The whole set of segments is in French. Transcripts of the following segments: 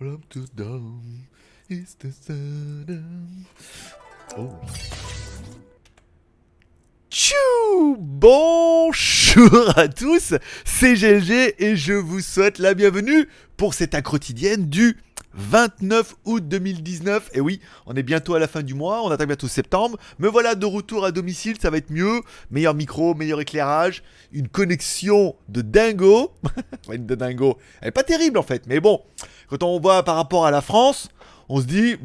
Rotterdam is the sun. Oh. Tchou Bonjour à tous, c'est GLG et je vous souhaite la bienvenue pour cette accro quotidienne du 29 août 2019. Et oui, on est bientôt à la fin du mois, on attaque bientôt septembre. Me voilà de retour à domicile, ça va être mieux. Meilleur micro, meilleur éclairage, une connexion de dingo. de dingo, elle est pas terrible en fait, mais bon, quand on voit par rapport à la France, on se dit,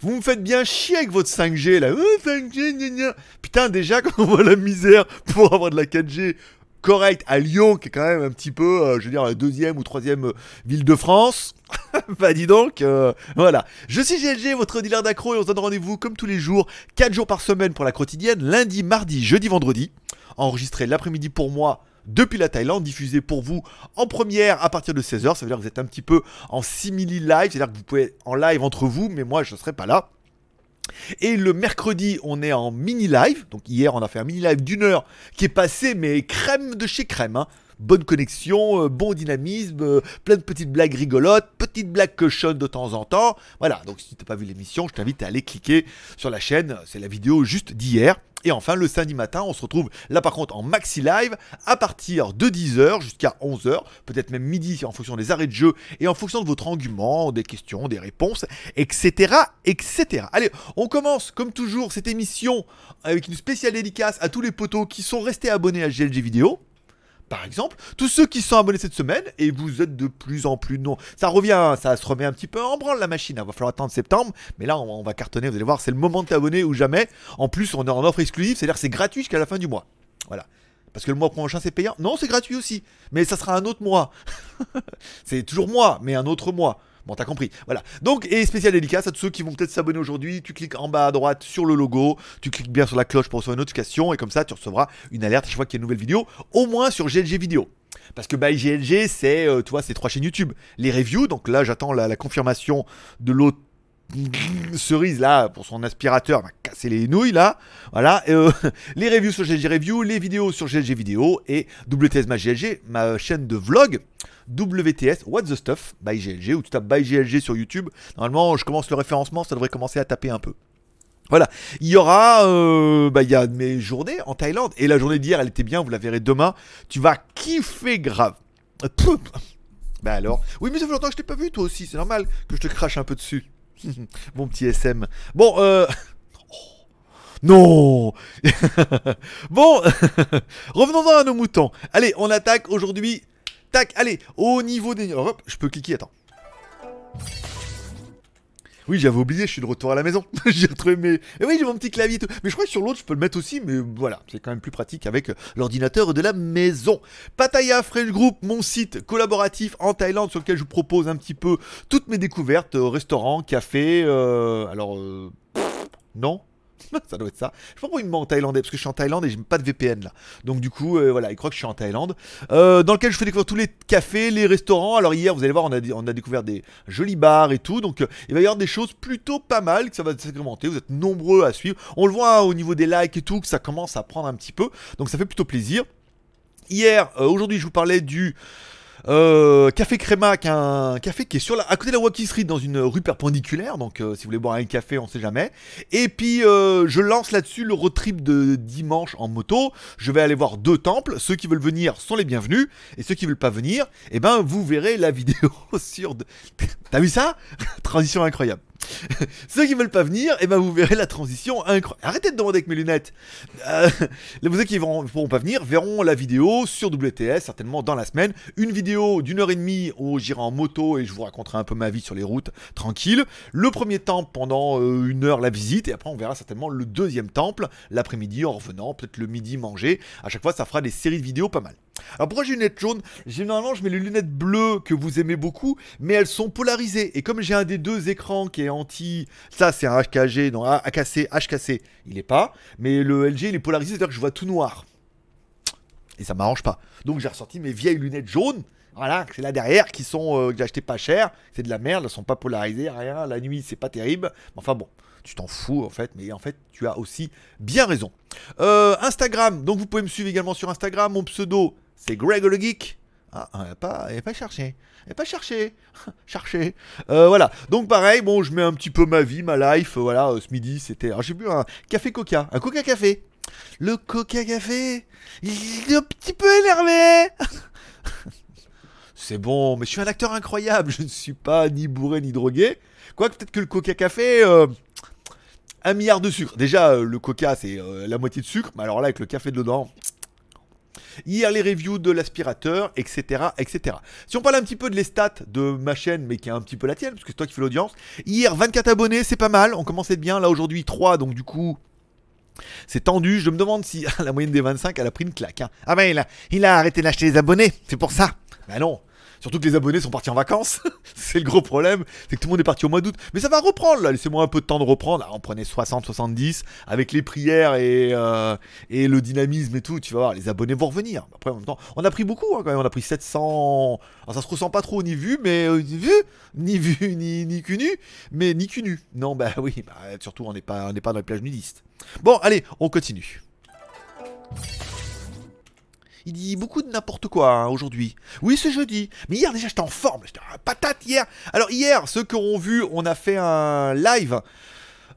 vous me faites, bien chier avec votre 5G là. 5G, gna gna. Putain, déjà, quand on voit la misère pour avoir de la 4G correcte à Lyon, qui est quand même un petit peu, euh, je veux dire, la deuxième ou troisième euh, ville de France. bah dis donc, euh, voilà. Je suis GLG, votre dealer d'accro, et on se donne rendez-vous comme tous les jours, 4 jours par semaine pour la quotidienne, lundi, mardi, jeudi, vendredi. Enregistré l'après-midi pour moi depuis la Thaïlande, diffusé pour vous en première à partir de 16h. Ça veut dire que vous êtes un petit peu en simili live, c'est-à-dire que vous pouvez en live entre vous, mais moi je ne serai pas là. Et le mercredi, on est en mini live. Donc hier, on a fait un mini live d'une heure qui est passé, mais crème de chez crème. Hein. Bonne connexion, euh, bon dynamisme, euh, plein de petites blagues rigolotes, petites blagues cochonnes de temps en temps. Voilà, donc si tu n'as pas vu l'émission, je t'invite à aller cliquer sur la chaîne. C'est la vidéo juste d'hier. Et enfin, le samedi matin, on se retrouve là par contre en maxi live à partir de 10h jusqu'à 11h, peut-être même midi en fonction des arrêts de jeu et en fonction de votre argument, des questions, des réponses, etc. etc. Allez, on commence comme toujours cette émission avec une spéciale dédicace à tous les potos qui sont restés abonnés à GLG Vidéo par exemple, tous ceux qui sont abonnés cette semaine, et vous êtes de plus en plus non. Ça revient, ça se remet un petit peu en branle la machine. Il va falloir attendre septembre, mais là on, va cartonner, vous allez voir, c'est le moment de t'abonner ou jamais. En plus, on est en offre exclusive, c'est-à-dire c'est gratuit jusqu'à la fin du mois. Voilà. Parce que le mois prochain c'est payant. Non, c'est gratuit aussi. Mais ça sera un autre mois. c'est toujours moi, mais un autre mois. Bon, t'as compris. Voilà. Donc, et spécial dédicace à tous ceux qui vont peut-être s'abonner aujourd'hui. Tu cliques en bas à droite sur le logo. Tu cliques bien sur la cloche pour recevoir une notification. Et comme ça, tu recevras une alerte à chaque fois qu'il y a une nouvelle vidéo. Au moins sur GLG Vidéo. Parce que by GLG, c'est, euh, c'est trois chaînes YouTube. Les reviews, donc là, j'attends la, confirmation de l'autre cerise là pour son aspirateur va casser les nouilles là voilà euh, les reviews sur GLG Review les vidéos sur GLG Vidéo et WTS ma GLG ma chaîne de vlog WTS What the Stuff by GLG ou tu tapes by GLG sur YouTube. Normalement, je commence le référencement, ça devrait commencer à taper un peu. Voilà, il y aura, euh, bah, il y a mes journées en Thaïlande et la journée d'hier, elle était bien, vous la verrez demain. Tu vas kiffer grave. Bah alors, oui, mais ça fait longtemps que je t'ai pas vu toi aussi, c'est normal que je te crache un peu dessus. Mon petit SM. Bon, euh. Non Bon, revenons à nos moutons. Allez, on attaque aujourd'hui Tac, allez, au niveau des... Hop, je peux cliquer, attends. Oui, j'avais oublié, je suis de retour à la maison. j'ai retrouvé mes. Et eh oui, j'ai mon petit clavier tout. Mais je crois que sur l'autre, je peux le mettre aussi. Mais voilà, c'est quand même plus pratique avec l'ordinateur de la maison. Pattaya French Group, mon site collaboratif en Thaïlande sur lequel je vous propose un petit peu toutes mes découvertes euh, restaurants, cafés. Euh, alors. Euh, non? ça doit être ça. Je sais pas pourquoi il me met en thaïlandais, parce que je suis en Thaïlande et j'ai pas de VPN là. Donc du coup, euh, voilà, il croit que je suis en Thaïlande. Euh, dans lequel je fais découvrir tous les cafés, les restaurants. Alors hier, vous allez voir, on a, découvert des jolis bars et tout. Donc euh, il va y avoir des choses plutôt pas mal, que ça va s'agrémenter. Vous êtes nombreux à suivre. On le voit hein, au niveau des likes et tout, que ça commence à prendre un petit peu. Donc ça fait plutôt plaisir. Hier, aujourd'hui, je vous parlais du euh, café Créma, qui un café qui est sur la, à côté de la Walking Street dans une rue perpendiculaire. Donc, euh, si vous voulez boire un café, on sait jamais. Et puis, euh, je lance là-dessus le road trip de dimanche en moto. Je vais aller voir deux temples. Ceux qui veulent venir sont les bienvenus. Et ceux qui veulent pas venir, eh ben, vous verrez la vidéo sur. T'as vu ça? Transition incroyable. Ceux qui veulent pas venir, et eh ben vous verrez la transition incroyable. Arrêtez de demander avec mes lunettes. Euh, les qui ne pourront pas venir verront la vidéo sur WTS certainement dans la semaine. Une vidéo d'une heure et demie où j'irai en moto et je vous raconterai un peu ma vie sur les routes tranquille. Le premier temple pendant euh, une heure la visite et après on verra certainement le deuxième temple l'après-midi en revenant, peut-être le midi manger. À chaque fois ça fera des séries de vidéos pas mal. Alors pourquoi j'ai une lunette jaune? Généralement je mets les lunettes bleues que vous aimez beaucoup, mais elles sont polarisées. Et comme j'ai un des deux écrans qui est anti... Ça c'est un HKG, non AKC, HKC, il est pas. Mais le LG il est polarisé, c'est-à-dire que je vois tout noir. Et ça m'arrange pas. Donc j'ai ressorti mes vieilles lunettes jaunes. Voilà, c'est là derrière, qui sont euh, que j'ai acheté pas cher. C'est de la merde, elles sont pas polarisées, rien. La nuit, c'est pas terrible. Enfin bon, tu t'en fous en fait, mais en fait, tu as aussi bien raison. Euh, Instagram, donc vous pouvez me suivre également sur Instagram. Mon pseudo, c'est Greg le Geek. Ah, elle n'a pas, pas cherché. Elle n'a pas cherché. cherché. Euh, voilà. Donc pareil, bon, je mets un petit peu ma vie, ma life. voilà, ce midi, c'était. J'ai bu un café coca. Un coca café. Le coca café. Il est un petit peu énervé. C'est bon, mais je suis un acteur incroyable. Je ne suis pas ni bourré ni drogué. Quoique peut-être que le coca café. un milliard de sucre. Déjà, le coca, c'est la moitié de sucre. Mais alors là, avec le café dedans, Hier, les reviews de l'aspirateur, etc., etc. Si on parle un petit peu de les stats de ma chaîne, mais qui est un petit peu la tienne, parce que c'est toi qui fais l'audience. Hier, 24 abonnés, c'est pas mal. On commençait bien. Là, aujourd'hui, 3. Donc, du coup, c'est tendu. Je me demande si la moyenne des 25, elle a pris une claque. Hein. Ah, ben, il a, arrêté d'acheter les abonnés. C'est pour ça. Ben non. Surtout que les abonnés sont partis en vacances. c'est le gros problème. C'est que tout le monde est parti au mois d'août. Mais ça va reprendre là. Laissez-moi un peu de temps de reprendre. on prenait 60, 70 avec les prières et, euh, et le dynamisme et tout. Tu vas voir, les abonnés vont revenir. Après, en même temps, on a pris beaucoup hein, quand même. On a pris 700. Alors, ça se ressent pas trop ni vu, mais euh, ni vu, ni vu, ni, cunu, mais ni cunu. Non, bah oui. Bah, surtout, on n'est pas, pas dans les plages nudistes. Bon, allez, on continue. Il dit beaucoup de n'importe quoi hein, aujourd'hui. Oui, c'est jeudi. Mais hier, déjà, j'étais en forme. J'étais en patate hier. Alors, hier, ceux qui auront vu, on a fait un live.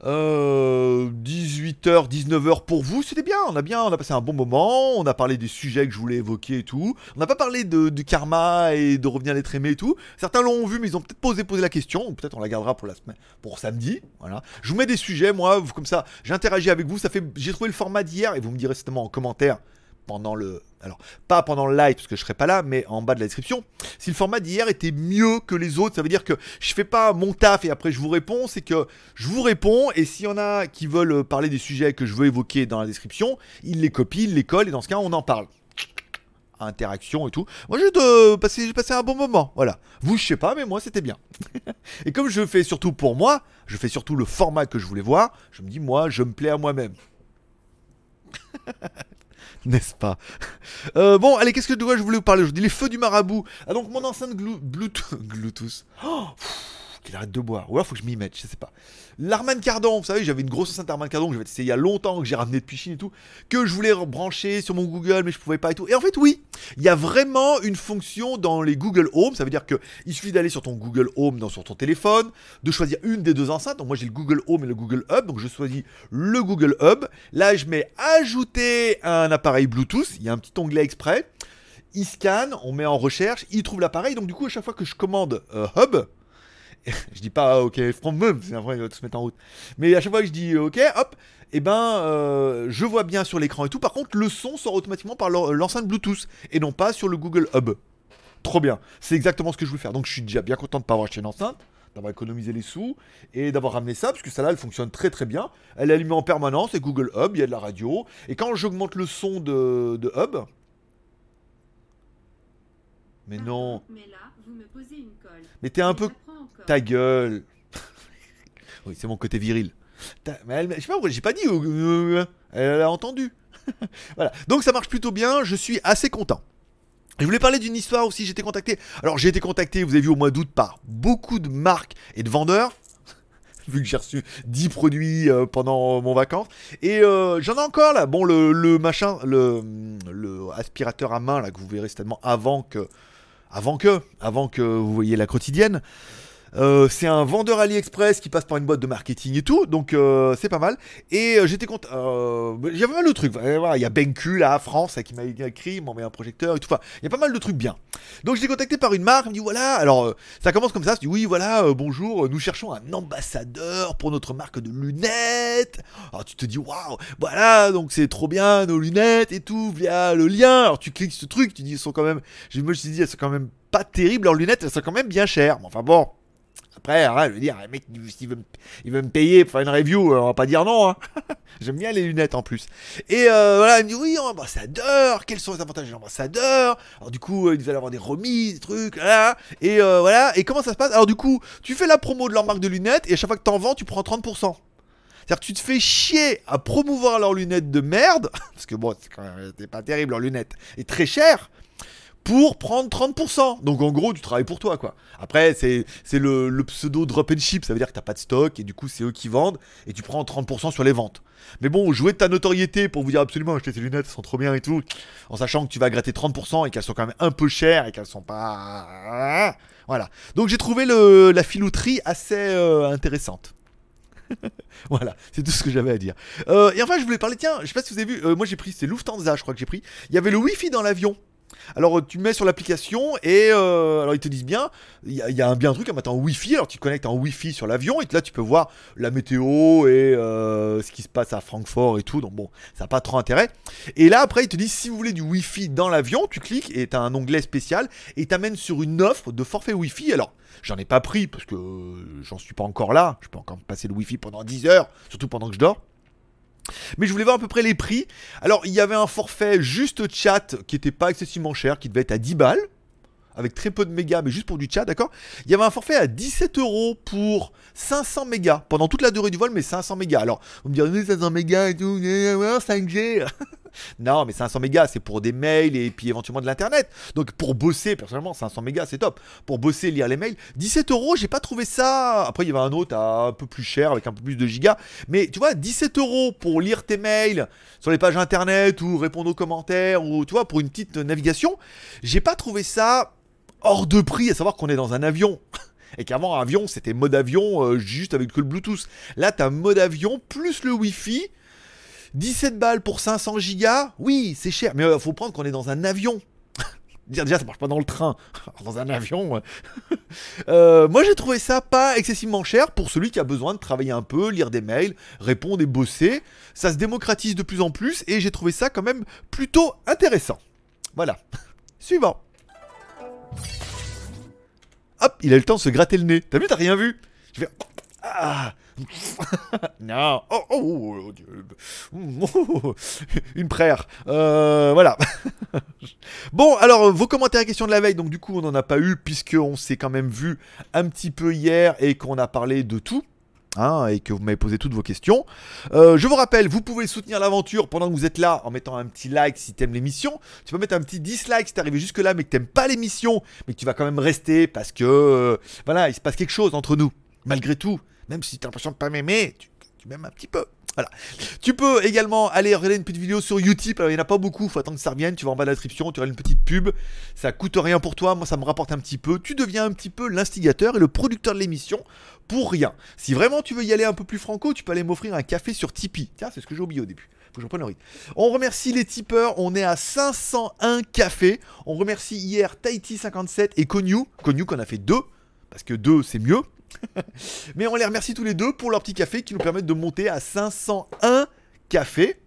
18h, euh, 19h pour vous, c'était bien, on a bien, on a passé un bon moment, on a parlé des sujets que je voulais évoquer et tout. On n'a pas parlé de, du karma et de revenir à l'être aimé et tout. Certains l'ont vu, mais ils ont peut-être posé, posé la question, peut-être on la gardera pour la semaine, pour samedi. Voilà. Je vous mets des sujets, moi, comme ça, j'interagis avec vous. Ça fait, j'ai trouvé le format d'hier et vous me direz certainement en commentaire pendant le. Alors, pas pendant le live, parce que je serai pas là, mais en bas de la description. Si le format d'hier était mieux que les autres, ça veut dire que je fais pas mon taf et après je vous réponds, c'est que je vous réponds, et s'il y en a qui veulent parler des sujets que je veux évoquer dans la description, ils les copient, ils les collent, et dans ce cas, on en parle interaction et tout. Moi, j'ai de passer, passé un bon moment. Voilà. Vous, je sais pas, mais moi, c'était bien. et comme je fais surtout pour moi, je fais surtout le format que je voulais voir. Je me dis, moi, je me plais à moi-même. n'est-ce pas? Euh, Bon, allez, qu'est-ce que je voulais vous parler aujourd'hui Les feux du marabout. Ah, donc mon enceinte Bluetooth. Oh, qu'il arrête de boire. Ou alors faut que je m'y mette, je sais pas. L'Arman Cardon, vous savez, j'avais une grosse enceinte Arman Cardon que j'avais testé il y a longtemps, que j'ai ramené depuis Chine et tout, que je voulais brancher sur mon Google, mais je pouvais pas et tout. Et en fait, oui, il y a vraiment une fonction dans les Google Home. Ça veut dire que il suffit d'aller sur ton Google Home, dans, sur ton téléphone, de choisir une des deux enceintes. Donc moi j'ai le Google Home et le Google Hub, donc je choisis le Google Hub. Là, je mets ajouter un appareil Bluetooth. Il y a un petit onglet exprès. Il scanne, on met en recherche, il trouve l'appareil. Donc du coup, à chaque fois que je commande euh, Hub, je dis pas OK from home, c'est vrai, il va tout se mettre en route. Mais à chaque fois que je dis OK, hop, et eh ben euh, je vois bien sur l'écran et tout. Par contre, le son sort automatiquement par l'enceinte Bluetooth et non pas sur le Google Hub. Trop bien. C'est exactement ce que je voulais faire. Donc je suis déjà bien content de ne pas avoir acheté une enceinte, d'avoir économisé les sous et d'avoir ramené ça parce que ça là elle fonctionne très très bien. Elle est allumée en permanence, c'est Google Hub, il y a de la radio. Et quand j'augmente le son de, de Hub. Mais non. Mais là, vous me posez une colle. Mais t'es un peu ta gueule. oui, c'est mon côté viril. Mais elle, je sais pas pourquoi j'ai pas dit. Euh, euh, elle a entendu. voilà. Donc ça marche plutôt bien. Je suis assez content. Je voulais parler d'une histoire aussi. J'étais contacté. Alors j'ai été contacté, vous avez vu au mois d'août, par beaucoup de marques et de vendeurs. vu que j'ai reçu 10 produits euh, pendant mon vacances. Et j'en ai encore là. Bon, le, machin, le, le, aspirateur à main là que vous verrez certainement avant que, avant que, avant que vous voyez la quotidienne. Euh, c'est un vendeur AliExpress qui passe par une boîte de marketing et tout, donc euh, c'est pas mal. Et euh, j'étais content. J'avais mal de trucs. Il y a BenQ là, France, qui m'a écrit, il m'a envoyé un projecteur et tout. Enfin, il y a pas mal de trucs bien. Donc j'étais contacté par une marque, il me dit voilà. Alors ça commence comme ça. Je dis oui, voilà, bonjour, nous cherchons un ambassadeur pour notre marque de lunettes. Alors tu te dis waouh, voilà, donc c'est trop bien nos lunettes et tout via le lien. Alors tu cliques ce truc, tu dis ils sont quand même. Je me suis dit elles sont quand même pas terribles leurs lunettes, elles sont quand même bien chères. Enfin bon. Après, je veux dire, mec, il veut, me payer pour faire une review, euh, on va pas dire non. Hein. J'aime bien les lunettes en plus. Et euh, voilà, il me dit oui, ambassadeur, quels sont les avantages de l'ambassadeur? Alors du coup, euh, il va avoir des remises, des trucs, là. Et voilà, et comment ça se passe? Alors du coup, tu fais la promo de leur marque de lunettes, et à chaque fois que tu en vends, tu prends 30%. C'est-à-dire que tu te fais chier à promouvoir leurs lunettes de merde, parce que bon, c'est quand même pas terrible leurs lunettes, et très cher, pour prendre 30%. Donc en gros, tu travailles pour toi, quoi. Après, c'est le, le, pseudo drop and ship, ça veut dire que t'as pas de stock et du coup, c'est eux qui vendent et tu prends 30% sur les ventes. Mais bon, jouer de ta notoriété pour vous dire absolument, acheter ces lunettes, elles sont trop bien et tout, en sachant que tu vas gratter 30% et qu'elles sont quand même un peu chères et qu'elles sont pas. Voilà. Donc j'ai trouvé la filouterie assez euh, intéressante. voilà, c'est tout ce que j'avais à dire. Euh, et enfin, je voulais parler, tiens, je sais pas si vous avez vu, euh, moi j'ai pris, c'est Lufthansa, je crois que j'ai pris. Il y avait le Wi-Fi dans l'avion. Alors tu mets sur l'application et euh, alors ils te disent bien, il y, a un bien truc à mettre en Wi-Fi. Alors tu te connectes en Wi-Fi sur l'avion et là tu peux voir la météo et euh, ce qui se passe à Francfort et tout. Donc bon, ça n'a pas trop intérêt. Et là après ils te disent si vous voulez du Wi-Fi dans l'avion, tu cliques et tu un onglet spécial et t'amène sur une offre de forfait Wi-Fi. Alors j'en ai pas pris parce que j'en suis pas encore là. Je peux encore passer le Wi-Fi pendant 10 heures, surtout pendant que je dors. Mais je voulais voir à peu près les prix. Alors, il y avait un forfait juste chat qui était pas excessivement cher, qui devait être à 10 balles, avec très peu de mégas, mais juste pour du chat, d'accord? Il y avait un forfait à 17 euros pour 500 mégas, pendant toute la durée du vol, mais 500 mégas. Alors, vous me direz, 500 mégas et tout, 5G non, mais 500 mégas, c'est pour des mails et puis éventuellement de l'internet. Donc pour bosser, personnellement, 500 mégas, c'est top. Pour bosser, lire les mails, 17 euros, j'ai pas trouvé ça. Après, il y avait un autre un peu plus cher avec un peu plus de gigas. Mais tu vois, 17 euros pour lire tes mails sur les pages internet ou répondre aux commentaires ou tu vois, pour une petite navigation, j'ai pas trouvé ça hors de prix, à savoir qu'on est dans un avion. Et qu'avant, avion, c'était mode avion euh, juste avec que le Bluetooth. Là, t'as mode avion plus le Wi-Fi 17 balles pour 500 gigas, oui, c'est cher, mais il euh, faut prendre qu'on est dans un avion. Déjà, ça marche pas dans le train, dans un avion. Euh, moi, j'ai trouvé ça pas excessivement cher pour celui qui a besoin de travailler un peu, lire des mails, répondre et bosser. Ça se démocratise de plus en plus et j'ai trouvé ça quand même plutôt intéressant. Voilà. Suivant. Hop, il a le temps de se gratter le nez. T'as vu, t'as rien vu? Je vais. Ah non. Oh, oh, oh, Une prière. Euh, voilà. bon, alors, vos commentaires et questions de la veille. Donc, du coup, on n'en a pas eu, puisqu'on s'est quand même vu un petit peu hier et qu'on a parlé de tout. Hein, et que vous m'avez posé toutes vos questions. Euh, je vous rappelle, vous pouvez soutenir l'aventure pendant que vous êtes là en mettant un petit like si t'aimes l'émission. Tu peux mettre un petit dislike si t'es arrivé jusque là mais que t'aimes pas l'émission, mais que tu vas quand même rester parce que euh, voilà, il se passe quelque chose entre nous, malgré tout. Même si tu as l'impression de pas m'aimer, tu, m'aimes un petit peu. Voilà. Tu peux également aller regarder une petite vidéo sur YouTube. Alors, il n'y en a pas beaucoup, faut attendre que ça revienne. Tu vas en bas de la description, tu auras une petite pub. Ça coûte rien pour toi, moi ça me rapporte un petit peu. Tu deviens un petit peu l'instigateur et le producteur de l'émission pour rien. Si vraiment tu veux y aller un peu plus franco, tu peux aller m'offrir un café sur Tipeee. Tiens, c'est ce que j'ai oublié au début. Faut que je reprenne le rythme. On remercie les tipeurs, on est à 501 cafés. On remercie hier Tahiti57 et Konyu. Konyu qu'on a fait deux, parce que deux c'est mieux. Mais on les remercie tous les deux pour leur petit café qui nous permettent de monter à 501 cafés.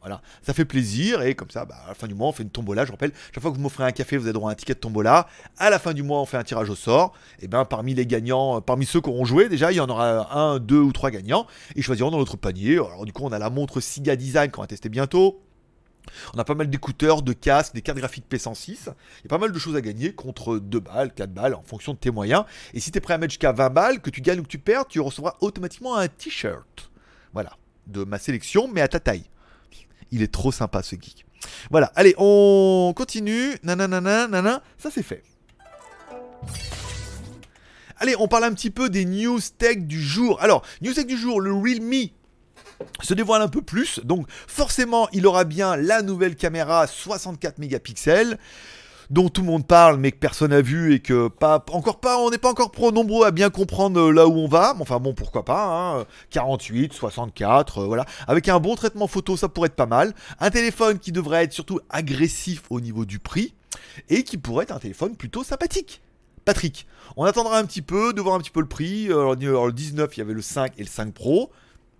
Voilà, ça fait plaisir et comme ça, bah, à la fin du mois, on fait une tombola. Je rappelle, chaque fois que vous m'offrez un café, vous avez droit à un ticket de tombola. À la fin du mois, on fait un tirage au sort. Et bien, parmi les gagnants, euh, parmi ceux qui auront joué, déjà, il y en aura un, deux ou trois gagnants. Ils choisiront dans notre panier. Alors, du coup, on a la montre Siga Design qu'on va tester bientôt. On a pas mal d'écouteurs, de casques, des cartes graphiques P106. Il y a pas mal de choses à gagner contre 2 balles, 4 balles en fonction de tes moyens. Et si tu es prêt à mettre jusqu'à 20 balles, que tu gagnes ou que tu perds, tu recevras automatiquement un t-shirt. Voilà, de ma sélection, mais à ta taille. Il est trop sympa ce geek. Voilà, allez, on continue. Nanana, nanana, ça c'est fait. Allez, on parle un petit peu des news tech du jour. Alors, news tech du jour, le Realme se dévoile un peu plus. Donc forcément, il aura bien la nouvelle caméra 64 mégapixels dont tout le monde parle mais que personne n'a vu et que pas encore pas on n'est pas encore pro nombreux à bien comprendre euh, là où on va enfin bon pourquoi pas 48 hein. 64 euh, voilà avec un bon traitement photo ça pourrait être pas mal un téléphone qui devrait être surtout agressif au niveau du prix et qui pourrait être un téléphone plutôt sympathique Patrick, on attendra un petit peu de voir un petit peu le prix. Alors, le 19, il y avait le 5 et le 5 Pro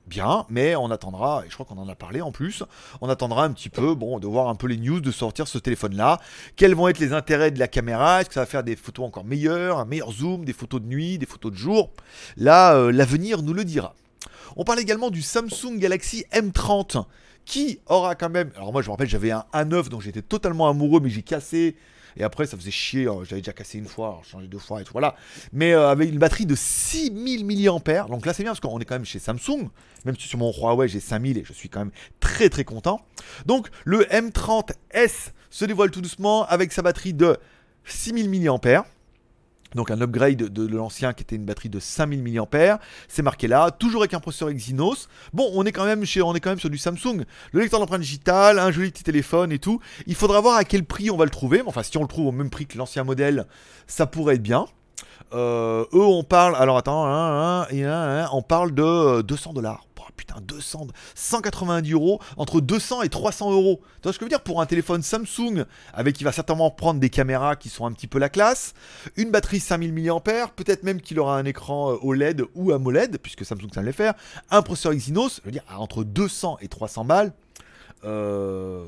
bien, mais on attendra, et je crois qu'on en a parlé en plus, on attendra un petit peu, bon, de voir un peu les news, de sortir ce téléphone-là. Quels vont être les intérêts de la caméra? Est-ce que ça va faire des photos encore meilleures, un meilleur zoom, des photos de nuit, des photos de jour? Là, euh, l'avenir nous le dira. On parle également du Samsung Galaxy M30, qui aura quand même... Alors moi, je me rappelle, j'avais un A9 dont j'étais totalement amoureux, mais j'ai cassé Et après, ça faisait chier. hein, J'avais déjà cassé une fois, changé deux fois et tout. Voilà. Mais euh, avec une batterie de 6000 mAh. Donc là, c'est bien parce qu'on est quand même chez Samsung. Même si sur mon Huawei, j'ai 5000 et je suis quand même très très content. Donc le M30S se dévoile tout doucement avec sa batterie de 6000 mAh. Donc un upgrade de, l'ancien qui était une batterie de 5000 mAh. C'est marqué là, toujours avec un processeur Exynos. Bon, on est quand même chez, sur du Samsung. Le lecteur d'empreinte digitale, un joli petit téléphone et tout. Il faudra voir à quel prix on va le trouver. Enfin, si on le trouve au même prix que l'ancien modèle, ça pourrait être bien. Euh, eux, on parle. Alors attends, hein, hein, hein, hein, on parle de euh, 200 dollars. Putain, 200, 190 euros, entre 200 et 300 euros. Tu vois ce que je veux dire? Pour un téléphone Samsung, avec qui va certainement prendre des caméras qui sont un petit peu la classe, une batterie 5000 mAh, peut-être même qu'il aura un écran euh, OLED ou AMOLED, puisque Samsung ça les faire, un processeur Exynos, je veux dire, entre 200 et 300 balles. Euh,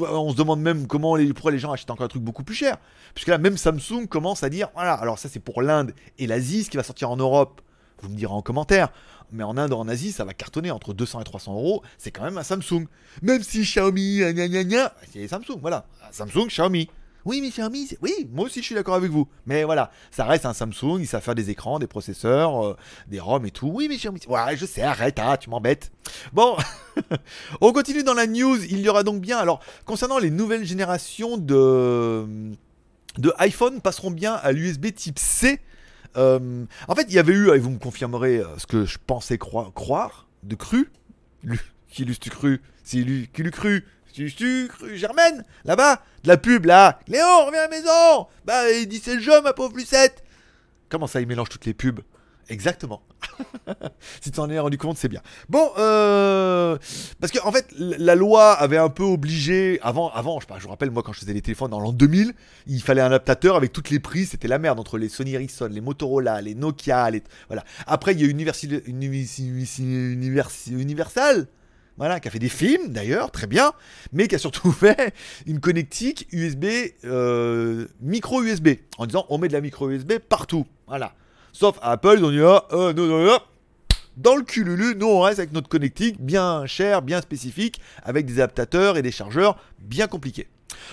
on se demande même comment les, pourquoi les gens achètent encore un truc beaucoup plus cher. Puisque là, même Samsung commence à dire voilà, alors ça c'est pour l'Inde et l'Asie, ce qui va sortir en Europe, vous me direz en commentaire. Mais en Inde, en Asie, ça va cartonner entre 200 et 300 euros. C'est quand même un Samsung. Même si Xiaomi, gna, c'est Samsung, voilà. Samsung, Xiaomi. Oui, mais Xiaomi, oui, moi aussi je suis d'accord avec vous. Mais voilà, ça reste un Samsung, il savent faire des écrans, des processeurs, euh, des ROM et tout. Oui, mais Xiaomi, ouais, je sais, arrête, ah, tu m'embêtes. Bon, on continue dans la news. Il y aura donc bien, alors, concernant les nouvelles générations de, de iPhone, passeront bien à l'USB type C. Euh, en fait, il y avait eu, et vous me confirmerez euh, ce que je pensais croi- croire, de cru. Lu- Qui l'eût cru C'est lui qui l'eût cru Qui l'eût cru Germaine Là-bas De la pub, là. Léon, reviens à la maison. Bah, il dit c'est le jeu, ma pauvre Lucette. Comment ça, il mélange toutes les pubs? Exactement. si tu t'en es rendu compte, c'est bien. Bon, euh, parce que en fait, la loi avait un peu obligé avant, avant, je sais pas, je vous rappelle moi quand je faisais les téléphones dans l'an 2000, il fallait un adaptateur avec toutes les prises, c'était la merde entre les Sony Ericsson, les Motorola, les Nokia, les voilà. Après, il y a Universal voilà, qui a fait des films d'ailleurs, très bien, mais qui a surtout fait une connectique USB, euh, micro USB, en disant on met de la micro USB partout, voilà. Sauf Apple, ils ont dit ah, euh, non, dans le cululu, nous on reste avec notre connectique bien cher, bien spécifique, avec des adaptateurs et des chargeurs bien compliqués.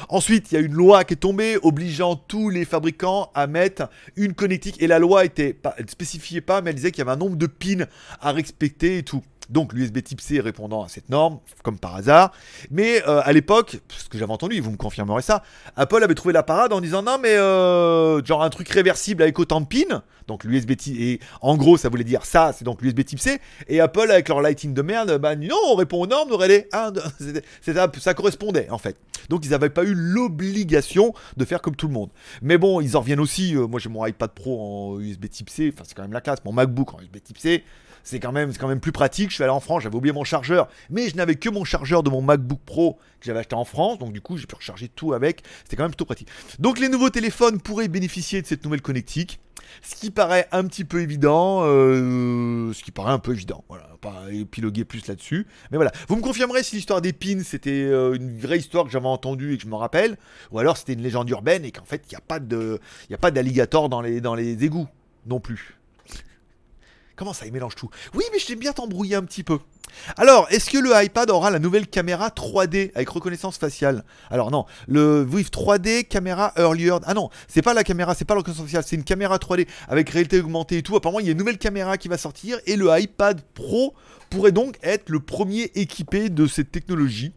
Ensuite, il y a une loi qui est tombée obligeant tous les fabricants à mettre une connectique. Et la loi était pas, elle spécifiait pas, mais elle disait qu'il y avait un nombre de pins à respecter et tout. Donc l'USB Type C répondant à cette norme, comme par hasard. Mais euh, à l'époque, ce que j'avais entendu, vous me confirmerez ça, Apple avait trouvé la parade en disant non mais euh, genre un truc réversible avec autant de pins. Donc l'USB Type et en gros ça voulait dire ça, c'est donc l'USB Type C. Et Apple avec leur Lighting de merde, bah non, on répond aux normes, on aurait les un, deux, c'était- c'était- ça correspondait en fait. Donc ils n'avaient pas eu l'obligation de faire comme tout le monde. Mais bon, ils en reviennent aussi. euh, moi j'ai mon iPad Pro en USB Type C, enfin c'est quand même la classe. Mon MacBook en USB Type C, c'est quand même, plus pratique. Je suis allé en France, j'avais oublié mon chargeur, mais je n'avais que mon chargeur de mon MacBook Pro que j'avais acheté en France, donc du coup j'ai pu recharger tout avec. C'était quand même plutôt pratique. Donc les nouveaux téléphones pourraient bénéficier de cette nouvelle connectique. Ce qui paraît un petit peu évident, euh, ce qui paraît un peu évident, voilà, pas épiloguer plus là-dessus. Mais voilà, vous me confirmerez si l'histoire des pins c'était euh, une vraie histoire que j'avais entendue et que je me rappelle, ou alors c'était une légende urbaine et qu'en fait il n'y a pas de, d'alligator dans les égouts non plus. Comment ça, il mélange tout? Oui, mais je bien t'embrouiller un petit peu. Alors, est-ce que le iPad aura la nouvelle caméra 3D avec reconnaissance faciale? Alors non, le Vive 3D caméra earlier. Ah non, c'est pas la caméra, c'est pas la reconnaissance faciale, c'est une caméra 3D avec réalité augmentée et tout. Apparemment, il y a une nouvelle caméra qui va sortir et le iPad Pro pourrait donc être le premier équipé de cette technologie.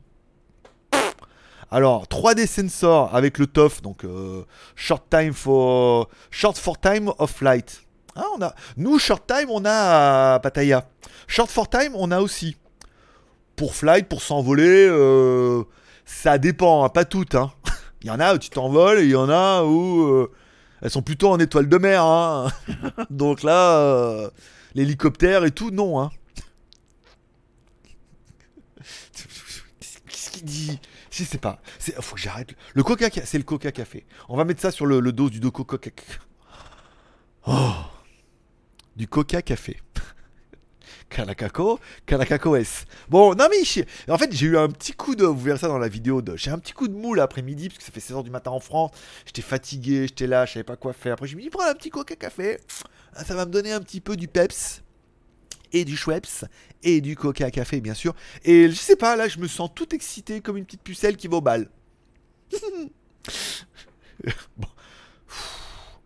Alors, 3D sensor avec le TOF, donc euh, short time for short for time of flight. Ah, on a nous short time, on a à Pattaya. Short for time, on a aussi. Pour flight, pour s'envoler, euh, ça dépend, hein, pas toutes. Hein. Il y en a où tu t'envoles et il y en a où euh, elles sont plutôt en étoile de mer. hein. Donc là, euh, l'hélicoptère et tout, non. Hein. Qu'est-ce qu'il dit? Je sais pas. Faut que j'arrête. Le coca, c'est le coca café. On va mettre ça sur le, le dos du dos coca. Oh, du coca café. Calacaco, Calacaco S. Bon, non mais en fait j'ai eu un petit coup de, vous verrez ça dans la vidéo, de, j'ai un petit coup de mou l'après-midi parce que ça fait 16h du matin en France. J'étais fatigué, j'étais là, je savais pas quoi faire. Après je me dis prends un petit coca café, Ah, ça va me donner un petit peu du peps et du Schweppes et du coca café bien sûr. Et je sais pas, là je me sens tout excité comme une petite pucelle qui va au bal. bon.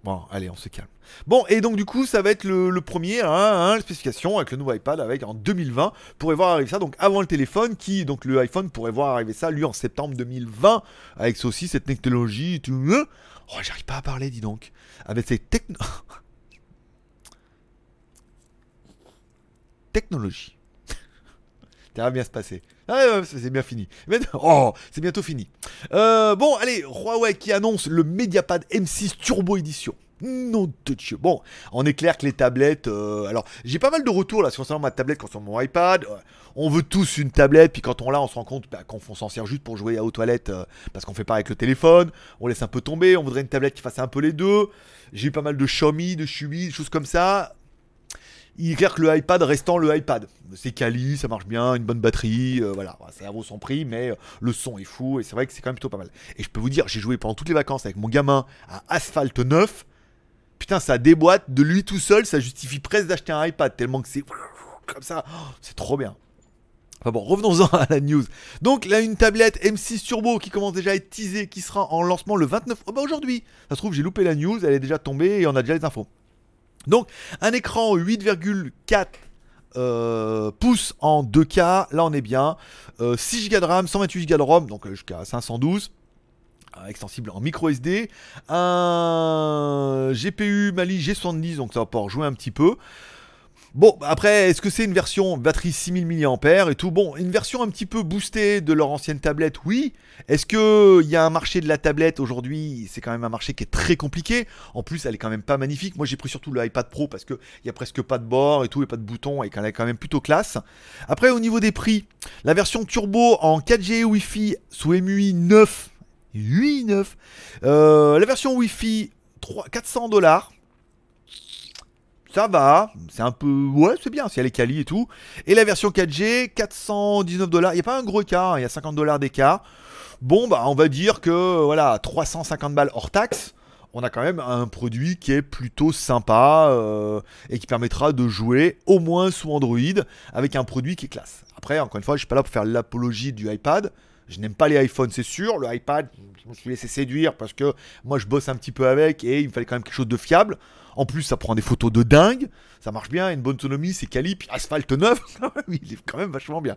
Bon, allez, on se calme. Bon, et donc du coup, ça va être le, premier, hein, hein, la spécification avec le nouveau iPad, avec en 2020, pourrait voir arriver ça, donc avant le téléphone, qui, donc le iPhone pourrait voir arriver ça, lui, en septembre 2020, avec ça aussi, cette technologie, tout. Hein. Oh, j'arrive pas à parler, dis donc. Avec ces techno... technologies. Ça va bien se passer. Ah, c'est bien fini. Oh, c'est bientôt fini. Euh, bon, allez, Huawei qui annonce le Mediapad M6 Turbo Edition. Non de Dieu. Bon, on est clair que les tablettes. Euh, alors, j'ai pas mal de retours là sur ma tablette, sur mon iPad. On veut tous une tablette, puis quand on l'a, on se rend compte bah, qu'on s'en sert juste pour jouer aux toilettes euh, parce qu'on fait pas avec le téléphone. On laisse un peu tomber. On voudrait une tablette qui fasse un peu les deux. J'ai eu pas mal de Xiaomi, de Xiaomi, des choses comme ça il est clair que le iPad restant le iPad. C'est quali, ça marche bien, une bonne batterie, euh, voilà, ça vaut son prix, mais euh, le son est fou et c'est vrai que c'est quand même plutôt pas mal. Et je peux vous dire, j'ai joué pendant toutes les vacances avec mon gamin à Asphalt 9. Putain, ça déboîte de lui tout seul, ça justifie presque d'acheter un iPad tellement que c'est comme ça, oh, c'est trop bien. Enfin bon, revenons-en à la news. Donc là, une tablette M6 Turbo qui commence déjà à être teasée, qui sera en lancement le 29. Oh bah aujourd'hui Ça se trouve, j'ai loupé la news, elle est déjà tombée et on a déjà les infos. Donc un écran 8,4 euh, pouces en 2K, là on est bien. 6 Go de RAM, 128 Go de ROM, donc euh, jusqu'à 512 euh, extensible en micro SD, un GPU Mali G70, donc ça va pouvoir jouer un petit peu. Bon, après, est-ce que c'est une version batterie 6000 mAh et tout? Bon, une version un petit peu boostée de leur ancienne tablette, oui. Est-ce qu'il y a un marché de la tablette aujourd'hui? C'est quand même un marché qui est très compliqué. En plus, elle est quand même pas magnifique. Moi, j'ai pris surtout le iPad Pro parce qu'il n'y a presque pas de bord et tout, et pas de boutons, et qu'elle est quand même plutôt classe. Après, au niveau des prix, la version turbo en 4G Wi-Fi sous MUI 9, 8 9. la version Wi-Fi 400 dollars ça va, c'est un peu. Ouais, c'est bien, si elle est quali et tout. Et la version 4G, 419 dollars. Il n'y a pas un gros écart, hein, il y a 50 dollars d'écart. Bon, bah, on va dire que, voilà, 350 balles hors taxe. On a quand même un produit qui est plutôt sympa euh, et qui permettra de jouer au moins sous Android avec un produit qui est classe. Après, encore une fois, je suis pas là pour faire l'apologie du iPad. Je n'aime pas les iPhones, c'est sûr. Le iPad, je me suis laissé séduire parce que moi, je bosse un petit peu avec et il me fallait quand même quelque chose de fiable. En plus, ça prend des photos de dingue. Ça marche bien, une bonne autonomie, c'est quali. Puis Asphalt 9, il est quand même vachement bien.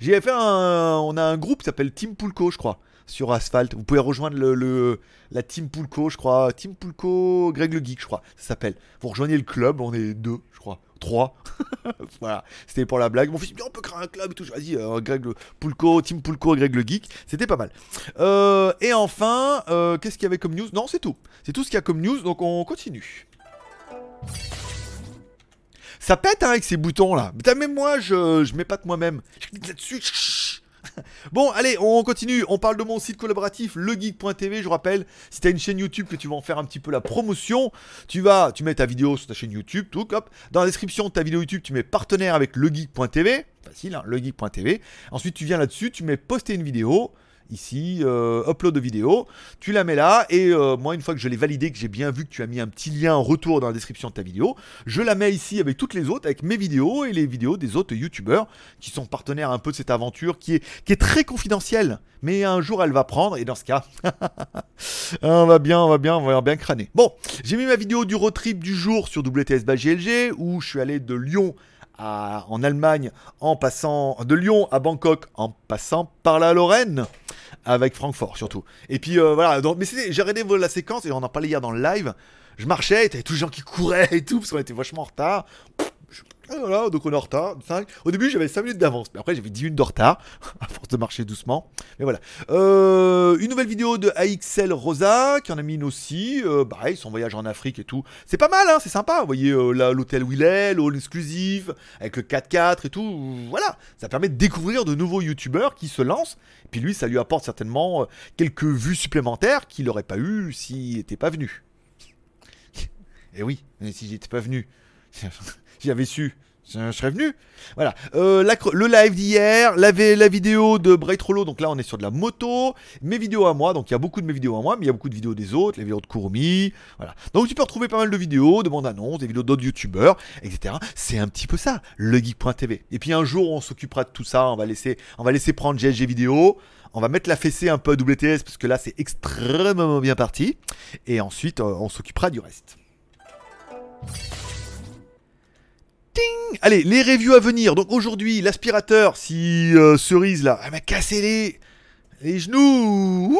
J'ai fait un. On a un groupe qui s'appelle Team Pulco, je crois, sur Asphalt. Vous pouvez rejoindre le, la Team Pulco, je crois. Team Pulco, Greg le Geek, je crois, ça s'appelle. Vous rejoignez le club, on est deux, je crois. Voilà, c'était pour la blague. Mon fils me dit on peut créer un club et tout. Vas-y, euh, Greg le Pulco, Team Pulco, Greg le Geek. C'était pas mal. Euh, et enfin, euh, qu'est-ce qu'il y avait comme news? Non, c'est tout. C'est tout ce qu'il y a comme news, donc on continue. Ça pète hein, avec ces boutons là. Putain, même moi, je, je m'épate moi-même. Je clique là-dessus. Bon, allez, on continue. On parle de mon site collaboratif, legeek.tv. Je rappelle, si tu as une chaîne YouTube que tu vas en faire un petit peu la promotion, tu vas, tu mets ta vidéo sur ta chaîne YouTube, tout, hop. Dans la description de ta vidéo YouTube, tu mets partenaire avec legeek.tv. Facile, hein, legeek.tv. Ensuite, tu viens là-dessus, tu mets poster une vidéo ici, euh, upload de vidéo, tu la mets là, et euh, moi une fois que je l'ai validé, que j'ai bien vu que tu as mis un petit lien en retour dans la description de ta vidéo, je la mets ici avec toutes les autres, avec mes vidéos et les vidéos des autres youtubeurs qui sont partenaires un peu de cette aventure qui est, qui est très confidentielle, mais un jour elle va prendre, et dans ce cas, on va bien, on va bien, on va bien crâner. Bon, j'ai mis ma vidéo du road trip du jour sur WTS où je suis allé de Lyon en Allemagne en passant de Lyon à Bangkok en passant par la Lorraine avec Francfort surtout. Et puis euh, voilà, donc, mais j'ai regardé la séquence et on en parlait hier dans le live. Je marchais, y tous les gens qui couraient et tout parce qu'on était vachement en retard. Ah, voilà, donc on est en retard. Au début, j'avais 5 minutes d'avance, mais après, j'avais 10 minutes de retard, à force de marcher doucement. Mais voilà. Euh, une nouvelle vidéo de AXL Rosa, qui en a mis une aussi. Euh, pareil, son voyage en Afrique et tout. C'est pas mal, hein, c'est sympa. Vous voyez, euh, l'hôtel où il est, l'hall exclusive, avec le 4x4 et tout. Voilà, ça permet de découvrir de nouveaux youtubeurs qui se lancent. Et puis lui, ça lui apporte certainement euh, quelques vues supplémentaires qu'il n'aurait pas eu s'il n'était pas venu. Et eh oui, si j'étais pas venu. J'avais su. je serais venu. Voilà. Euh, le live d'hier, la, vidéo de Bright Rollo, donc là on est sur de la moto. Mes vidéos à moi, donc il y a beaucoup de mes vidéos à moi, mais il y a beaucoup de vidéos des autres, les vidéos de Kurumi. Voilà. Donc tu peux retrouver pas mal de vidéos, de bandes annonces, des vidéos d'autres youtubeurs, etc. C'est un petit peu ça, le geek.tv. Et puis un jour on s'occupera de tout ça, on va laisser, on va laisser prendre GSG vidéo. On va mettre la fessée un peu à WTS parce que là c'est extrêmement bien parti. Et ensuite euh, on s'occupera du reste. Allez, les reviews à venir. Donc aujourd'hui, l'aspirateur, si euh, cerise là, elle m'a cassé les, les genoux.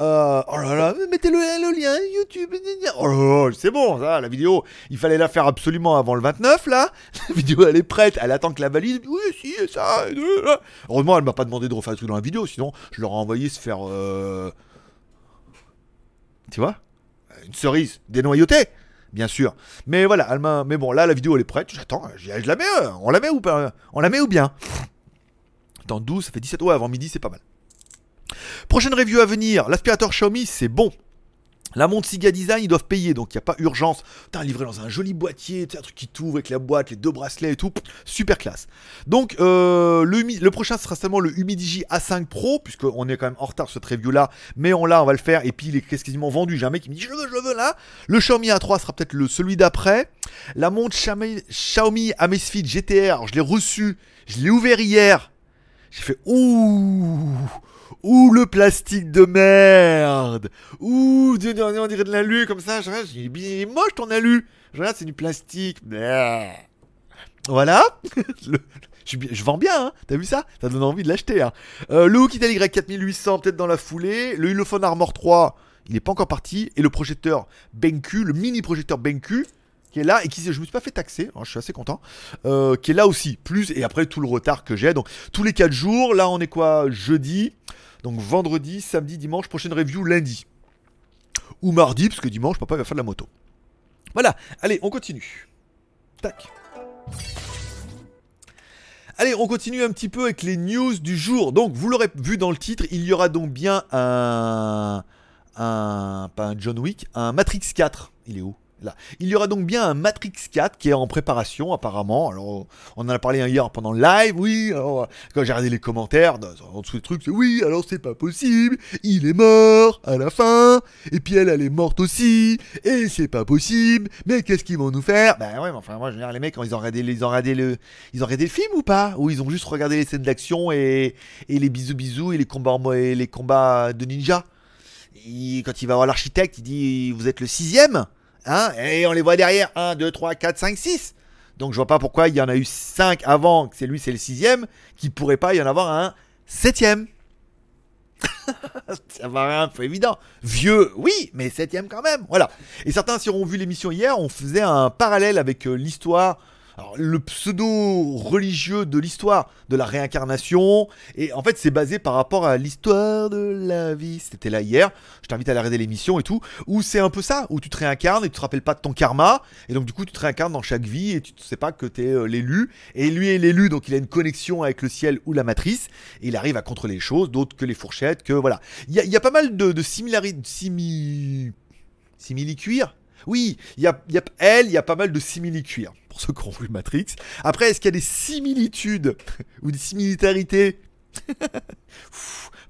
Euh, oh là là, mettez le, lien YouTube. Oh là là, c'est bon, ça, la vidéo. Il fallait la faire absolument avant le 29 là. La vidéo elle est prête, elle attend que la valide. Oui, si, ça. Heureusement, elle m'a pas demandé de refaire le truc dans la vidéo, sinon je leur ai envoyé se faire. Euh, tu vois Une cerise dénoyautée bien sûr. Mais voilà, elle Mais bon, là, la vidéo, elle est prête. J'attends. Je, la mets. Euh, on la met ou pas On la met ou bien Dans 12, ça fait 17. Ouais, avant midi, c'est pas mal. Prochaine review à venir. L'aspirateur Xiaomi, c'est bon. La montre Siga Design, ils doivent payer, donc il n'y a pas urgence. Putain, livré dans un joli boîtier, un truc qui t'ouvre avec la boîte, les deux bracelets et tout. Super classe. Donc, euh, le, prochain sera seulement le Humidigi A5 Pro, puisqu'on est quand même en retard sur cette review-là. Mais on l'a, on va le faire. Et puis, il est quasiment vendu. J'ai un mec qui me dit Je veux, je veux là. Le Xiaomi A3 sera peut-être le, celui d'après. La montre Xiaomi, Xiaomi Amazfit GTR, je l'ai reçu. Je l'ai ouvert hier. J'ai fait Ouh Ouh, le plastique de merde Ouh, on dirait de l'alu comme ça. Je regarde, il est moche ton alu. Je regarde, c'est du plastique. Voilà. je, vends bien, hein. T'as vu ça? Ça donne envie de l'acheter. Hein. Euh, le Hook Italy 4800, peut-être dans la foulée. Le Ulefone Armor 3, il n'est pas encore parti. Et le projecteur Benku, le mini projecteur Benku, qui est là et qui je me suis pas fait taxer, hein, je suis assez content, euh, qui est là aussi, plus et après tout le retard que j'ai, donc tous les 4 jours, là on est quoi, jeudi, donc vendredi, samedi, dimanche, prochaine review lundi. Ou mardi, parce que dimanche, papa va faire de la moto. Voilà, allez, on continue. Tac. Allez, on continue un petit peu avec les news du jour. Donc, vous l'aurez vu dans le titre, il y aura donc bien un. Un. Pas un John Wick, un Matrix 4. Il est où? Il y aura donc bien un Matrix 4 qui est en préparation apparemment. Alors on en a parlé hier pendant le live, oui. Alors, quand j'ai regardé les commentaires, en dessous des trucs, c'est oui, alors c'est pas possible, il est mort à la fin, et puis elle, elle est morte aussi, et c'est pas possible, mais qu'est-ce qu'ils vont nous faire? Ben ouais, mais enfin moi je veux dire, les mecs, quand ils ont regardé, ils ont regardé le, ils ont regardé le film ou pas? Ou ils ont juste regardé les scènes d'action et, et les bisous bisous et les combats, et les combats de ninja? Quand il va voir l'architecte, il dit Vous êtes le sixième? Hein et on les voit derrière. 1, 2, 3, 4, 5, 6. Donc je vois pas pourquoi il y en a eu 5 avant, que c'est lui, c'est le sixième, qu'il pourrait pas y en avoir un septième. ça paraît un peu évident. Vieux, oui, mais septième quand même. Voilà. Et certains, si ont vu l'émission hier, on faisait un parallèle avec euh, l'histoire alors, le pseudo religieux de l'histoire de la réincarnation. Et en fait, c'est basé par rapport à l'histoire de la vie. C'était là hier. Je t'invite à aller regarder l'émission et tout. Où c'est un peu ça, où tu te réincarnes et tu te rappelles pas de ton karma. Et donc, du coup, tu te réincarnes dans chaque vie et tu ne sais pas que tu es euh, l'élu. Et lui est l'élu, donc il a une connexion avec le ciel ou la matrice. Et il arrive à contrôler les choses, d'autres que les fourchettes, que voilà. Il y, a pas mal de, de similarités. Simi... Simili-cuir oui, il y a, elle, il y a pas mal de simili-cuir, pour ceux qui ont vu Matrix. Après, est-ce qu'il y a des similitudes ou des similitarités?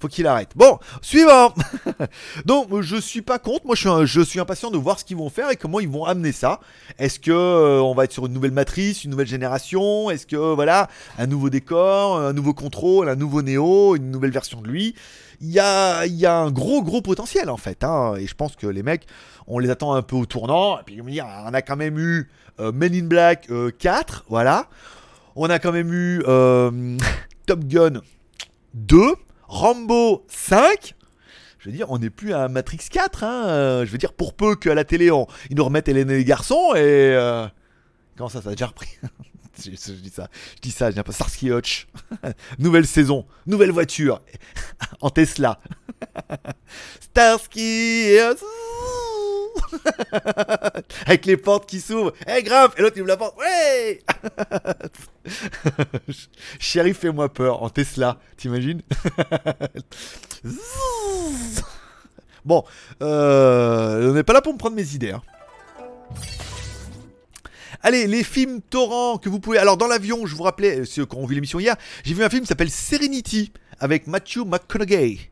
Faut qu'il arrête. Bon, suivant. Donc, je suis pas contre. Moi, je suis, je suis impatient de voir ce qu'ils vont faire et comment ils vont amener ça. Est-ce que euh, on va être sur une nouvelle matrice, une nouvelle génération? Est-ce que voilà, un nouveau décor, un nouveau contrôle, un nouveau Neo, une nouvelle version de lui? Il y a, y a un gros gros potentiel en fait. Hein, et je pense que les mecs, on les attend un peu au tournant. Et puis on a quand même eu euh, Men in Black 4, euh, voilà. On a quand même eu Top Gun 2. Rambo 5, je veux dire, on n'est plus à Matrix 4. Hein. Je veux dire, pour peu qu'à la télé, on, ils nous remettent et les garçons. Et. Euh, comment ça, ça a déjà repris? Je, dis ça, je dis ça, je dis pas Starsky Hutch. nouvelle saison, nouvelle voiture. en Tesla. Starsky Avec les portes qui s'ouvrent. Eh, hey, grave Et l'autre, il ouvre la porte. Ouais Chérie, fais-moi peur en Tesla. T'imagines Bon, euh, on n'est pas là pour me prendre mes idées. Hein. Allez, les films torrents que vous pouvez. Alors, dans l'avion, je vous rappelais, ceux qui ont vu l'émission hier, j'ai vu un film qui s'appelle Serenity avec Matthew McConaughey.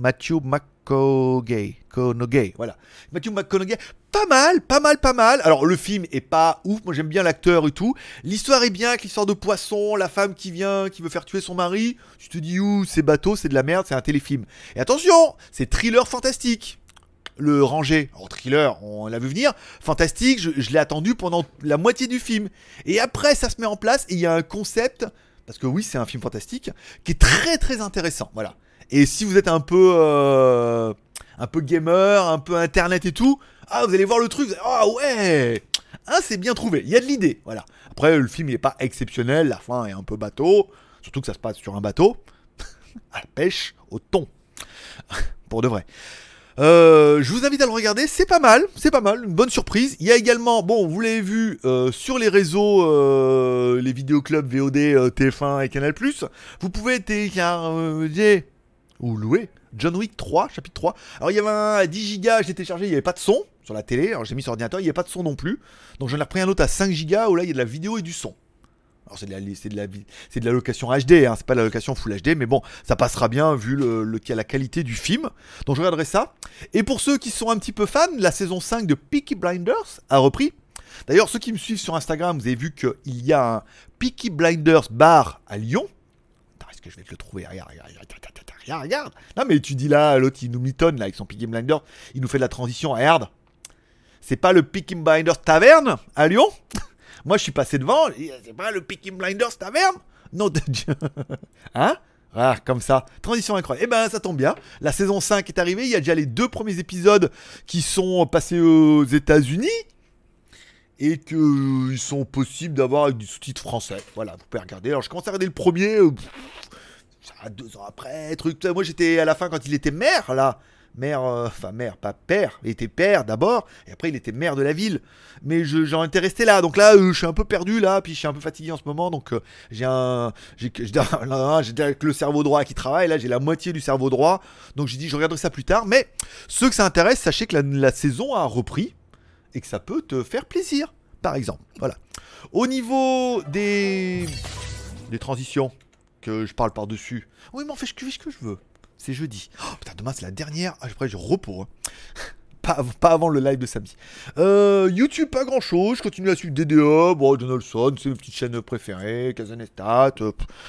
Matthew McConaughey. Conaughey, voilà. Matthew McConaughey, pas mal, pas mal, pas mal. Alors le film est pas ouf, moi j'aime bien l'acteur et tout. L'histoire est bien, avec l'histoire de poisson, la femme qui vient, qui veut faire tuer son mari. Tu te dis ouh, c'est bateau, c'est de la merde, c'est un téléfilm. Et attention, c'est thriller fantastique. Le ranger, en thriller, on l'a vu venir, fantastique, je l'ai attendu pendant la moitié du film. Et après, ça se met en place et il y a un concept, parce que oui, c'est un film fantastique, qui est très très intéressant. Voilà. Et si vous êtes un peu, euh, un peu gamer, un peu internet et tout, ah, vous allez voir le truc, ah ouais, ah, c'est bien trouvé, il y a de l'idée, voilà. Après, le film n'est pas exceptionnel, la fin est un peu bateau, surtout que ça se passe sur un bateau, à la pêche, au thon, pour de vrai. Euh, je vous invite à le regarder, c'est pas mal, c'est pas mal, une bonne surprise. Il y a également, bon, vous l'avez vu euh, sur les réseaux, les vidéoclubs VOD, euh, TF1 et Canal+, vous pouvez télécharger ou louer John Wick 3, chapitre 3. Alors il y avait un 10 Go, j'ai téléchargé, il n'y avait pas de son sur la télé, alors j'ai mis sur ordinateur, il n'y avait pas de son non plus. Donc j'en ai repris un autre à 5 Go où là il y a de la vidéo et du son. Alors c'est de, la, c'est de, la, c'est de la location HD, hein, c'est pas de la location Full HD, mais bon, ça passera bien vu le, le, la qualité du film. Donc je regarderai ça. Et pour ceux qui sont un petit peu fans, la saison 5 de Peaky Blinders a repris. D'ailleurs, ceux qui me suivent sur Instagram, vous avez vu qu'il y a un Peaky Blinders bar à Lyon. Attends, est-ce que je vais te le trouver Regarde, regarde, regarde, regarde, regarde. Non, mais tu dis là, l'autre il nous mitonne là avec son Peaky Blinders, il nous fait de la transition. Regarde. C'est pas le Peaky Blinders Taverne à Lyon moi, je suis passé devant. C'est pas le Peaky Blinders taverne Non de Dieu. hein? Ah, comme ça. Transition incroyable. Eh ben, ça tombe bien. La saison 5 est arrivée. Il y a déjà les deux premiers épisodes qui sont passés aux États-Unis. Et qu'ils sont possibles d'avoir du sous-titre français. Voilà, vous pouvez regarder. Alors, je commence à regarder le premier. Ça, deux ans après, truc. Moi, j'étais à la fin quand il était maire, là maire, euh, enfin maire, pas père, il était père d'abord, et après il était maire de la ville. Mais j'en étais resté là, donc là euh, je suis un peu perdu là, puis je suis un peu fatigué en ce moment, donc euh, j'ai un, j'ai avec le cerveau droit qui travaille, là j'ai la moitié du cerveau droit, donc j'ai dit je regarderai ça plus tard. Mais ceux que ça intéresse, sachez que la, la saison a repris et que ça peut te faire plaisir, par exemple. Voilà. Au niveau des des transitions que je parle par dessus, oui mais en fait je fais ce que je veux c'est jeudi. Oh, putain, demain c'est la dernière. Ah, après, je repos. Hein. Pas, pas, avant le live de samedi. Euh, YouTube, pas grand chose. Je continue à suivre DDA. Bon, Donaldson, c'est une petite chaîne préférée. Kazanestat,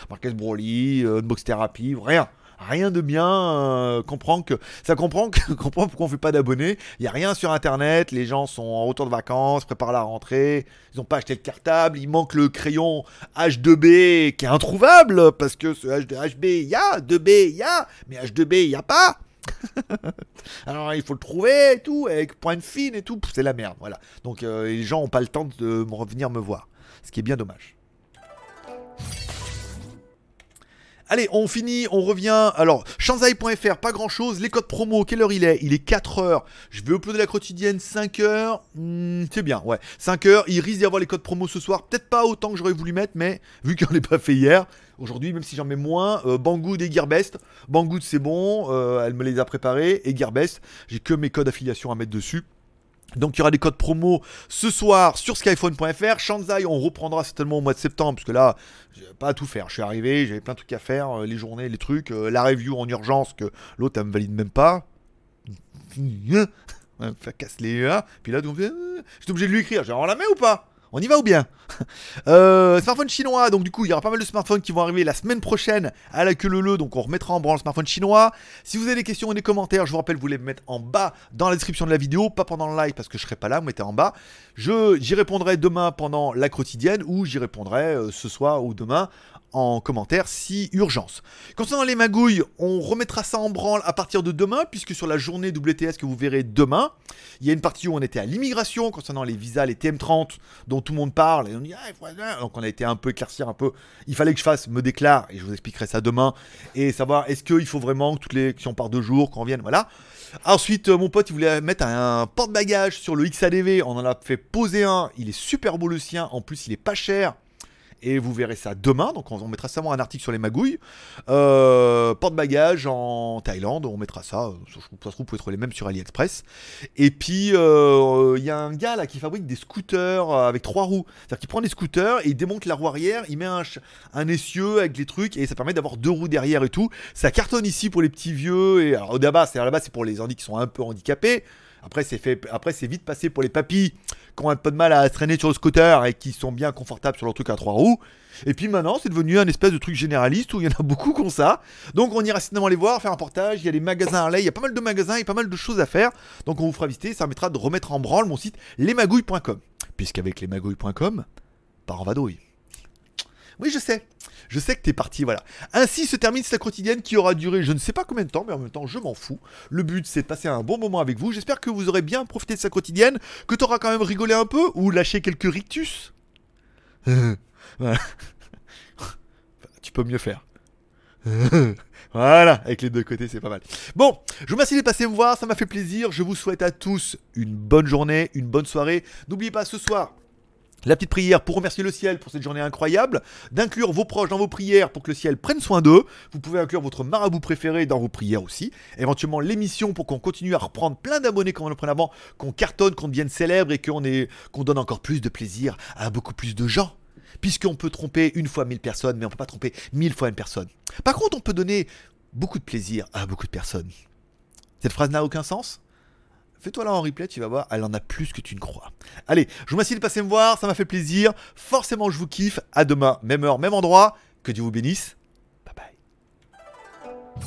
Marquez Broly, euh, Unbox Therapy, rien rien de bien. Euh, comprend que ça comprend que comprend pourquoi on fait pas d'abonnés. Il y a rien sur internet. Les gens sont en retour de vacances, préparent la rentrée. Ils n'ont pas acheté le cartable. Il manque le crayon H2B qui est introuvable parce que ce H2B il y a, 2B il y a, mais H2B il y a pas. Alors il faut le trouver et tout, avec pointe fine et tout, c'est la merde, voilà. Donc euh, les gens n'ont pas le temps de revenir me voir, ce qui est bien dommage. Allez, on finit, on revient. Alors, shanzai.fr, pas grand chose. Les codes promo, quelle heure il est? Il est 4h. Je vais uploader la quotidienne 5h. Hmm, c'est bien, ouais. 5h. Il risque d'y avoir les codes promo ce soir. Peut-être pas autant que j'aurais voulu mettre, mais vu qu'on l'ai pas fait hier, aujourd'hui, même si j'en mets moins, euh, Banggood et Gearbest. Banggood, c'est bon. Euh, elle me les a préparés. Et Gearbest, j'ai que mes codes affiliation à mettre dessus. Donc il y aura des codes promo ce soir sur skyphone.fr. Shanzai, on reprendra certainement au mois de septembre, parce que là, j'ai pas à tout faire. Je suis arrivé, j'avais plein de trucs à faire, euh, les journées, les trucs, euh, la review en urgence que l'autre elle me valide même pas. Faire casse les Puis là, euh, j'étais obligé de lui écrire. J'ai on la met ou pas? On y va ou bien euh, Smartphone chinois, donc du coup il y aura pas mal de smartphones qui vont arriver la semaine prochaine à la queue le donc on remettra en branle le smartphone chinois. Si vous avez des questions ou des commentaires, je vous rappelle, vous les mettre en bas dans la description de la vidéo, pas pendant le live parce que je serai pas là, vous mettez en bas. J'y répondrai demain pendant la quotidienne ou j'y répondrai euh, ce soir ou demain en commentaire si urgence. Concernant les magouilles, on remettra ça en branle à partir de demain, puisque sur la journée WTS que vous verrez demain, il y a une partie où on était à l'immigration concernant les visas, les TM30 dont tout le monde parle, et on dit, ah, donc on a été un peu éclaircir un peu. Il fallait que je fasse me déclare, et je vous expliquerai ça demain, et savoir est-ce qu'il faut vraiment que toutes les si on part deux jours, qu'on vienne, voilà. Ensuite, euh, mon pote, il voulait mettre un porte-bagages sur le XADV. On en a fait poser un. Il est super beau le sien. En plus, il est pas cher. Et vous verrez ça demain. Donc on, mettra ça un article sur les magouilles. Euh, porte-bagages en Thaïlande, on mettra ça. Ça se trouve, vous pouvez les mêmes sur AliExpress. Et puis il y a un gars là qui fabrique des scooters avec trois roues. C'est-à-dire qu'il prend des scooters et il démonte la roue arrière, il met un, essieu avec les trucs et ça permet d'avoir deux roues derrière et tout. Ça cartonne ici pour les petits vieux. Et alors là-bas, c'est pour les handicapés qui sont un peu handicapés. Après, c'est vite passé pour les papis qui ont un peu de mal à traîner sur le scooter et qui sont bien confortables sur leur truc à trois roues. Et puis maintenant, c'est devenu un espèce de truc généraliste où il y en a beaucoup qui ça. Donc on ira certainement les voir, faire un portage. Il y a des magasins à Harley, il y a pas mal de magasins et pas mal de choses à faire. Donc on vous fera visiter, ça permettra de remettre en branle mon site lesmagouilles.com. Puisqu'avec lesmagouilles.com, par en vadouille. Oui, je sais. Je sais que t'es parti, voilà. Ainsi se termine cette quotidienne qui aura duré je ne sais pas combien de temps, mais en même temps, je m'en fous. Le but, c'est de passer un bon moment avec vous. J'espère que vous aurez bien profité de sa quotidienne, que t'auras quand même rigolé un peu ou lâché quelques rictus. voilà. tu peux mieux faire. Voilà, avec les deux côtés, c'est pas mal. Bon, je vous remercie de passer me voir, ça m'a fait plaisir. Je vous souhaite à tous une bonne journée, une bonne soirée. N'oubliez pas ce soir, la petite prière pour remercier le ciel pour cette journée incroyable, d'inclure vos proches dans vos prières pour que le ciel prenne soin d'eux. Vous pouvez inclure votre marabout préféré dans vos prières aussi. Éventuellement l'émission pour qu'on continue à reprendre plein d'abonnés comme on le prenait avant, qu'on cartonne, qu'on devienne célèbre et qu'on qu'on donne encore plus de plaisir à beaucoup plus de gens. Puisqu'on peut tromper une fois mille personnes, mais on peut pas tromper mille fois une personne. Par contre, on peut donner beaucoup de plaisir à beaucoup de personnes. Cette phrase n'a aucun sens Fais-toi là en replay, tu vas voir, elle en a plus que tu ne crois. Allez, je vous remercie de passer me voir, ça m'a fait plaisir. Forcément, je vous kiffe. À demain, même heure, même endroit. Que Dieu vous bénisse. Bye bye.